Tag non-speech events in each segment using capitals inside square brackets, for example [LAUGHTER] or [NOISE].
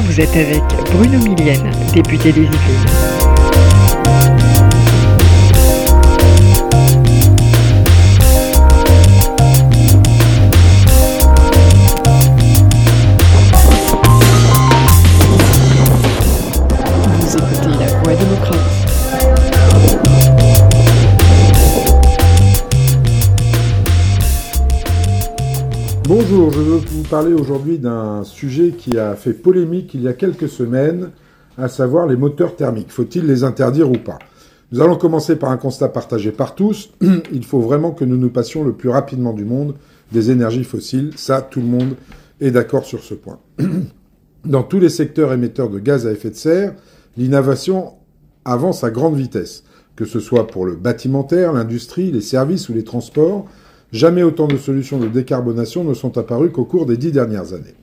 Vous êtes avec Bruno Millienne, député des Yvelines. Bonjour, je veux vous parler aujourd'hui d'un sujet qui a fait polémique il y a quelques semaines, à savoir les moteurs thermiques. Faut-il les interdire ou pas? Nous allons commencer par un constat partagé par tous. [CLEARS THROAT] Il faut vraiment que nous nous passions le plus rapidement du monde des énergies fossiles. Ça, tout le monde est d'accord sur ce point. [CLEARS THROAT] Dans tous les secteurs émetteurs de gaz à effet de serre, l'innovation avance à grande vitesse, que ce soit pour le bâtimentaire, l'industrie, les services ou les transports. Jamais autant de solutions de décarbonation ne sont apparues qu'au cours des dix dernières années.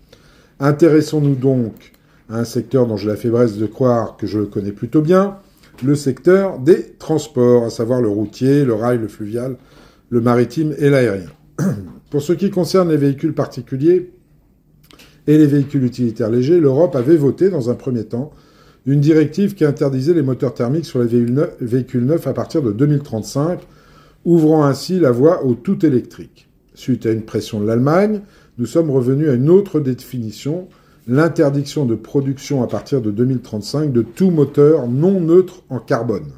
Intéressons-nous donc à un secteur dont j'ai la faiblesse de croire que je le connais plutôt bien, le secteur des transports, à savoir le routier, le rail, le fluvial, le maritime et l'aérien. [CLEARS THROAT] Pour ce qui concerne les véhicules particuliers et les véhicules utilitaires légers, l'Europe avait voté dans un premier temps une directive qui interdisait les moteurs thermiques sur les véhicules neufs à partir de 2035, ouvrant ainsi la voie au tout électrique. Suite à une pression de l'Allemagne, nous sommes revenus à une autre définition, l'interdiction de production à partir de 2035 de tout moteur non neutre en carbone.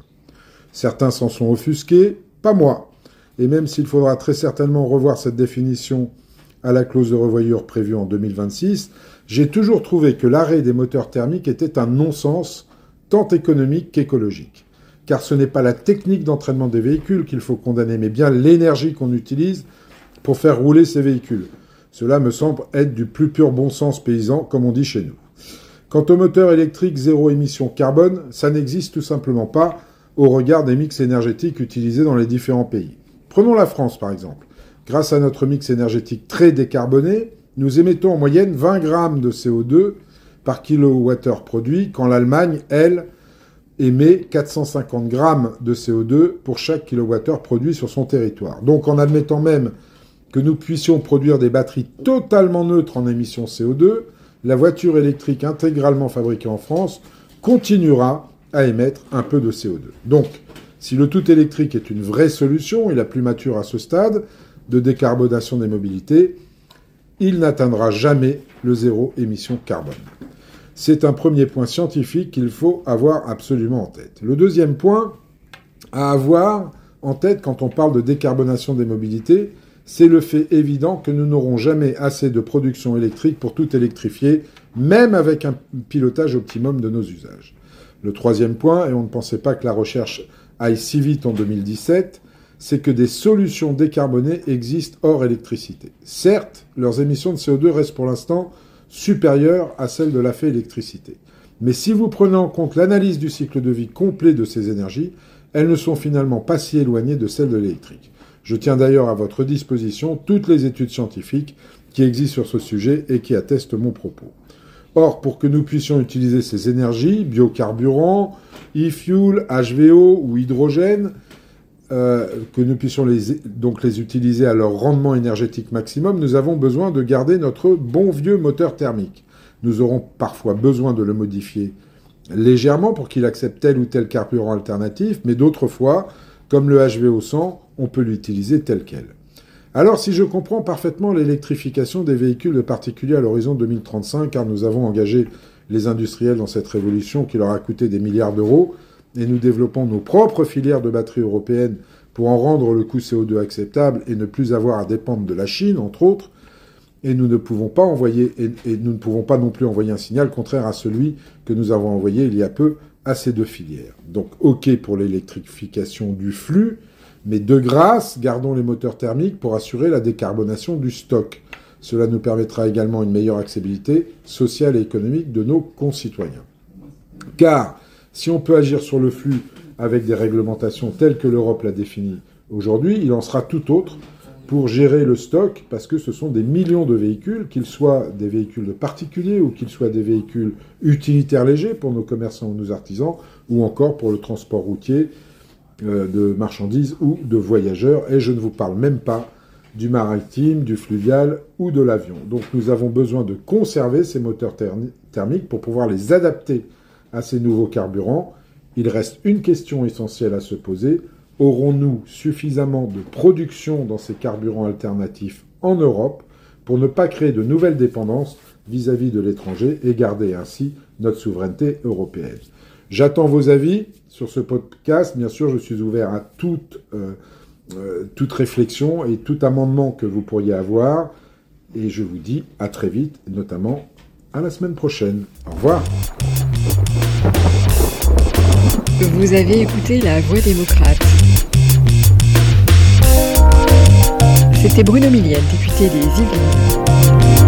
Certains s'en sont offusqués, pas moi. Et même s'il faudra très certainement revoir cette définition à la clause de revoyure prévue en 2026, j'ai toujours trouvé que l'arrêt des moteurs thermiques était un non-sens, tant économique qu'écologique car ce n'est pas la technique d'entraînement des véhicules qu'il faut condamner, mais bien l'énergie qu'on utilise pour faire rouler ces véhicules. Cela me semble être du plus pur bon sens paysan, comme on dit chez nous. Quant au moteur électrique zéro émission carbone, ça n'existe tout simplement pas au regard des mix énergétiques utilisés dans les différents pays. Prenons la France par exemple. Grâce à notre mix énergétique très décarboné, nous émettons en moyenne 20 grammes de CO2 par kilowattheure produit, quand l'Allemagne, elle, émet 450 grammes de CO2 pour chaque kilowattheure produit sur son territoire. Donc en admettant même que nous puissions produire des batteries totalement neutres en émissions CO2, la voiture électrique intégralement fabriquée en France continuera à émettre un peu de CO2. Donc, si le tout électrique est une vraie solution et la plus mature à ce stade de décarbonation des mobilités, il n'atteindra jamais le zéro émission carbone. C'est un premier point scientifique qu'il faut avoir absolument en tête. Le deuxième point à avoir en tête quand on parle de décarbonation des mobilités, c'est le fait évident que nous n'aurons jamais assez de production électrique pour tout électrifier, même avec un pilotage optimum de nos usages. Le troisième point, et on ne pensait pas que la recherche aille si vite en 2017, c'est que des solutions décarbonées existent hors électricité. Certes, leurs émissions de CO2 restent pour l'instant supérieure à celle de la fait électricité. Mais si vous prenez en compte l'analyse du cycle de vie complet de ces énergies, elles ne sont finalement pas si éloignées de celles de l'électrique. Je tiens d'ailleurs à votre disposition toutes les études scientifiques qui existent sur ce sujet et qui attestent mon propos. Or, pour que nous puissions utiliser ces énergies, biocarburants, e-fuel, HVO ou hydrogène, euh, que nous puissions les, donc les utiliser à leur rendement énergétique maximum, nous avons besoin de garder notre bon vieux moteur thermique. Nous aurons parfois besoin de le modifier légèrement pour qu'il accepte tel ou tel carburant alternatif, mais d'autres fois, comme le HVO 100, on peut l'utiliser tel quel. Alors si je comprends parfaitement l'électrification des véhicules de particuliers à l'horizon 2035, car nous avons engagé les industriels dans cette révolution qui leur a coûté des milliards d'euros, et nous développons nos propres filières de batteries européennes pour en rendre le coût CO2 acceptable et ne plus avoir à dépendre de la Chine, entre autres, et nous ne pouvons pas envoyer, et, nous ne pouvons pas non plus envoyer un signal contraire à celui que nous avons envoyé il y a peu à ces deux filières. Donc, OK pour l'électrification du flux, mais de grâce, gardons les moteurs thermiques pour assurer la décarbonation du stock. Cela nous permettra également une meilleure accessibilité sociale et économique de nos concitoyens. Car, si on peut agir sur le flux avec des réglementations telles que l'Europe l'a défini aujourd'hui, il en sera tout autre pour gérer le stock, parce que ce sont des millions de véhicules, qu'ils soient des véhicules de particuliers ou qu'ils soient des véhicules utilitaires légers pour nos commerçants ou nos artisans, ou encore pour le transport routier euh, de marchandises ou de voyageurs. Et je ne vous parle même pas du maritime, du fluvial ou de l'avion. Donc nous avons besoin de conserver ces moteurs thermiques pour pouvoir les adapter à ces nouveaux carburants. Il reste une question essentielle à se poser. Aurons-nous suffisamment de production dans ces carburants alternatifs en Europe pour ne pas créer de nouvelles dépendances vis-à-vis de l'étranger et garder ainsi notre souveraineté européenne? J'attends vos avis sur ce podcast. Bien sûr, je suis ouvert à toute, euh, euh, toute réflexion et tout amendement que vous pourriez avoir. Et je vous dis à très vite, notamment à la semaine prochaine. Au revoir. Vous avez écouté La Voix démocrate. C'était Bruno Millienne, député des Yvelines.